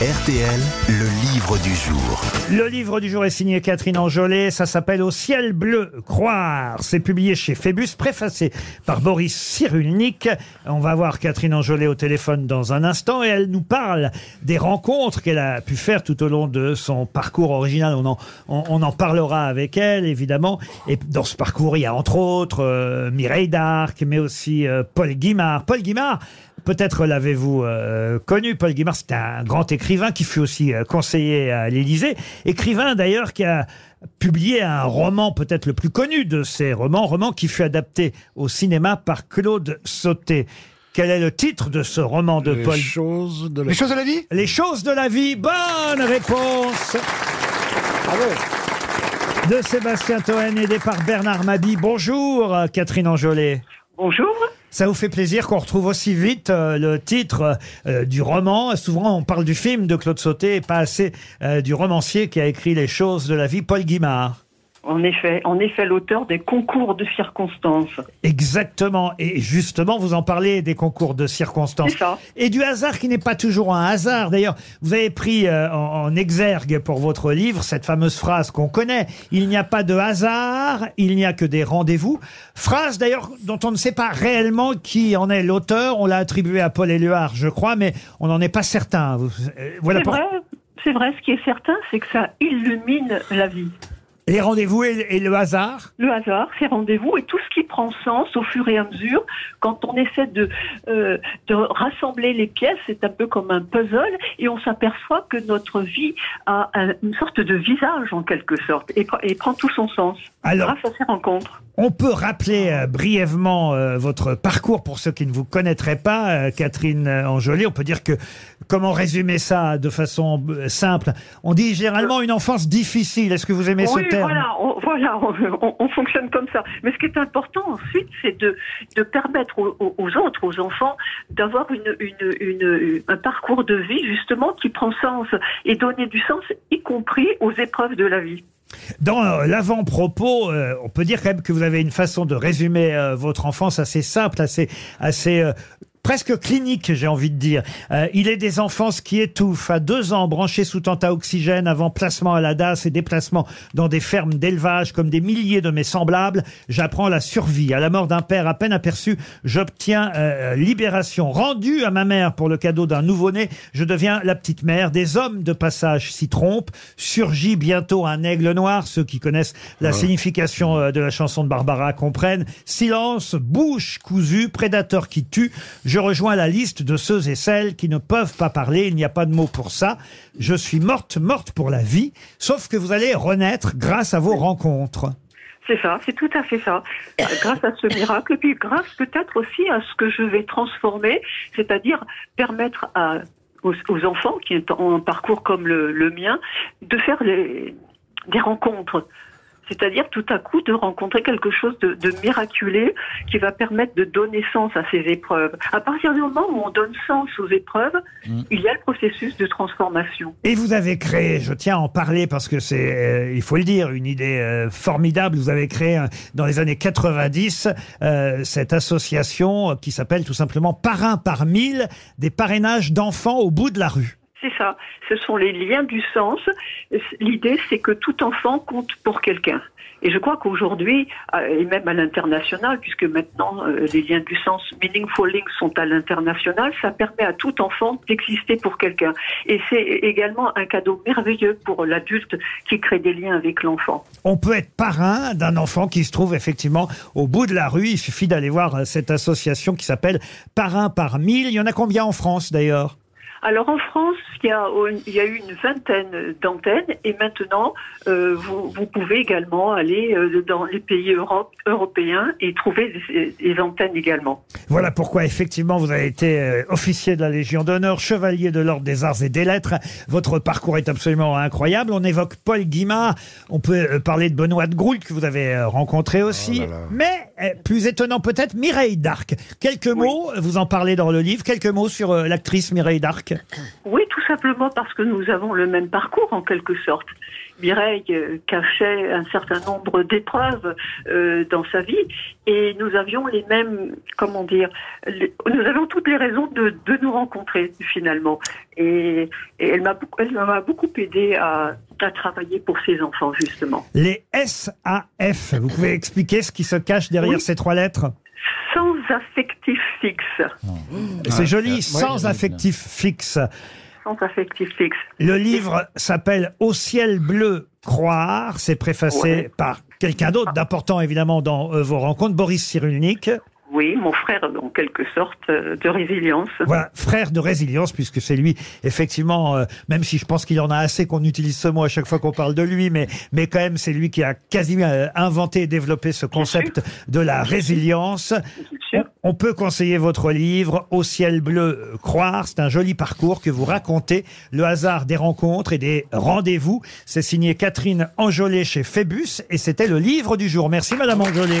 RTL, le livre du jour. Le livre du jour est signé Catherine Angelet, ça s'appelle Au ciel bleu, croire. C'est publié chez Phébus, préfacé par Boris Cyrulnik. On va voir Catherine Angelet au téléphone dans un instant et elle nous parle des rencontres qu'elle a pu faire tout au long de son parcours original. On en, on, en parlera avec elle, évidemment. Et dans ce parcours, il y a entre autres euh, Mireille d'Arc, mais aussi euh, Paul Guimard. Paul Guimard, Peut-être l'avez-vous euh, connu, Paul Guimard, c'était un grand écrivain qui fut aussi euh, conseiller à l'Élysée. Écrivain d'ailleurs qui a publié un roman peut-être le plus connu de ses romans, roman qui fut adapté au cinéma par Claude Sauté. Quel est le titre de ce roman de Les Paul choses de la... Les choses de la vie? Les choses de la vie. Bonne réponse de Sébastien Toen aidé par Bernard Mabi. Bonjour euh, Catherine Angelet. Bonjour. Ça vous fait plaisir qu'on retrouve aussi vite euh, le titre euh, du roman. Souvent, on parle du film de Claude Sauté et pas assez euh, du romancier qui a écrit les choses de la vie, Paul Guimard. En effet, en effet, l'auteur des concours de circonstances. Exactement. Et justement, vous en parlez des concours de circonstances. Ça. Et du hasard qui n'est pas toujours un hasard. D'ailleurs, vous avez pris euh, en, en exergue pour votre livre cette fameuse phrase qu'on connaît. Il n'y a pas de hasard, il n'y a que des rendez-vous. Phrase d'ailleurs dont on ne sait pas réellement qui en est l'auteur. On l'a attribuée à Paul Éluard, je crois, mais on n'en est pas certain. Euh, Voilà C'est pour- vrai, c'est vrai. Ce qui est certain, c'est que ça illumine la vie. Les rendez-vous et, et le hasard? Le hasard, ces rendez-vous et tout ce qui prend sens au fur et à mesure, quand on essaie de, euh, de rassembler les pièces, c'est un peu comme un puzzle, et on s'aperçoit que notre vie a un- une sorte de visage en quelque sorte, et, pr- et prend tout son sens Alors- grâce à ces rencontres. On peut rappeler euh, brièvement euh, votre parcours pour ceux qui ne vous connaîtraient pas, euh, Catherine Angelet. On peut dire que, comment résumer ça de façon simple? On dit généralement une enfance difficile. Est-ce que vous aimez oui, ce terme? voilà, on, voilà, on, on- on fonctionne comme ça. Mais ce qui est important ensuite, c'est de, de permettre aux, aux- aux autres, aux enfants, d'avoir une, une, une, un parcours de vie justement qui prend sens et donner du sens, y compris aux épreuves de la vie. Dans euh, l'avant-propos, euh, on peut dire quand même que vous avez une façon de résumer euh, votre enfance assez simple, assez, assez presque clinique, j'ai envie de dire. Euh, il est des enfances qui étouffent. À deux ans, branchés sous tente à oxygène, avant placement à la DAS et déplacement dans des fermes d'élevage comme des milliers de mes semblables, j'apprends la survie. À la mort d'un père à peine aperçu, j'obtiens euh, libération. Rendue à ma mère pour le cadeau d'un nouveau-né, je deviens la petite mère. Des hommes de passage s'y trompent. Surgit bientôt un aigle noir. Ceux qui connaissent la signification euh, de la chanson de Barbara comprennent. Silence, bouche cousue, prédateur qui tue. Je rejoins la liste de ceux et celles qui ne peuvent pas parler. Il n'y a pas de mot pour ça. Je suis morte, morte pour la vie. Sauf que vous allez renaître grâce à vos rencontres. C'est ça, c'est tout à fait ça. Euh, Grâce à ce miracle, puis grâce peut-être aussi à ce que je vais transformer, c'est-à-dire permettre à, aux, aux enfants qui ont un parcours comme le, le mien de faire les- des rencontres. C'est-à-dire tout à coup de rencontrer quelque chose de, de miraculé qui va permettre de donner sens à ces épreuves. À partir du moment où on donne sens aux épreuves, il y a le processus de transformation. Et vous avez créé, je tiens à en parler parce que c'est, euh, il faut le dire, une idée euh, formidable. Vous avez créé euh, dans les années 90 euh, cette association qui s'appelle tout simplement Parrain par mille, des parrainages d'enfants au bout de la rue. C'est ça. Ce sont les liens du sens. L'idée, c'est que tout enfant compte pour quelqu'un. Et je crois qu'aujourd'hui, euh, et même à l'international, puisque maintenant euh, les liens du sens, meaningful links sont à l'international, ça permet à tout enfant d'exister pour quelqu'un. Et c'est également un cadeau merveilleux pour l'adulte qui crée des liens avec l'enfant. On peut être parrain d'un enfant qui se trouve effectivement au bout de la rue. Il suffit d'aller voir euh, cette association qui s'appelle Parrain par mille. Il y en a combien en France d'ailleurs? Alors en France, il y a, il y a eu une vingtaine d'antennes et maintenant, euh, vous, vous pouvez également aller euh, dans les pays Europe, européens et trouver des, des antennes également. Voilà pourquoi effectivement vous avez été euh, officier de la Légion d'honneur, chevalier de l'ordre des arts et des lettres. Votre parcours est absolument incroyable. On évoque Paul Guimard, on peut parler de Benoît de Groult que vous avez rencontré aussi, là là. mais plus étonnant peut-être Mireille d'Arc. Quelques mots, vous en parlez dans le livre, quelques mots sur l'actrice Mireille d'Arc. Marc Oui, tout simplement parce que nous avons le même parcours en quelque sorte. Mireille euh, cachait un certain nombre d'épreuves euh, dans sa vie et nous avions les mêmes, comment dire, les- nous avions toutes les raisons de, de nous rencontrer finalement. Et, et elle m'a beaucoup, elle m'a beaucoup aidé à, à travailler pour ses enfants justement. Les SAF, vous pouvez expliquer ce qui se cache derrière Oui. ces trois lettres? Sans affectif fixe. C'est Ouais, joli, ouais, sans affectif fixe. Sans affectif fixe. Le livre s'appelle Au ciel bleu croire. C'est préfacé Ouais. par quelqu'un d'autre d'important évidemment dans euh, vos rencontres, Boris Cyrulnik. Oui, mon frère en quelque sorte euh, de résilience. Voilà, frère de résilience, puisque c'est lui, effectivement, euh, même si je pense qu'il en a assez qu'on utilise ce mot à chaque fois qu'on parle de lui, mais, mais quand même, c'est lui qui a quasiment euh, inventé et développé ce concept de la résilience. On, peut conseiller votre livre Au ciel bleu croire. C'est un joli parcours que vous racontez, le hasard des rencontres et des rendez-vous. C'est signé Catherine Angelet chez Phébus et c'était le livre du jour. Merci Madame Angelet.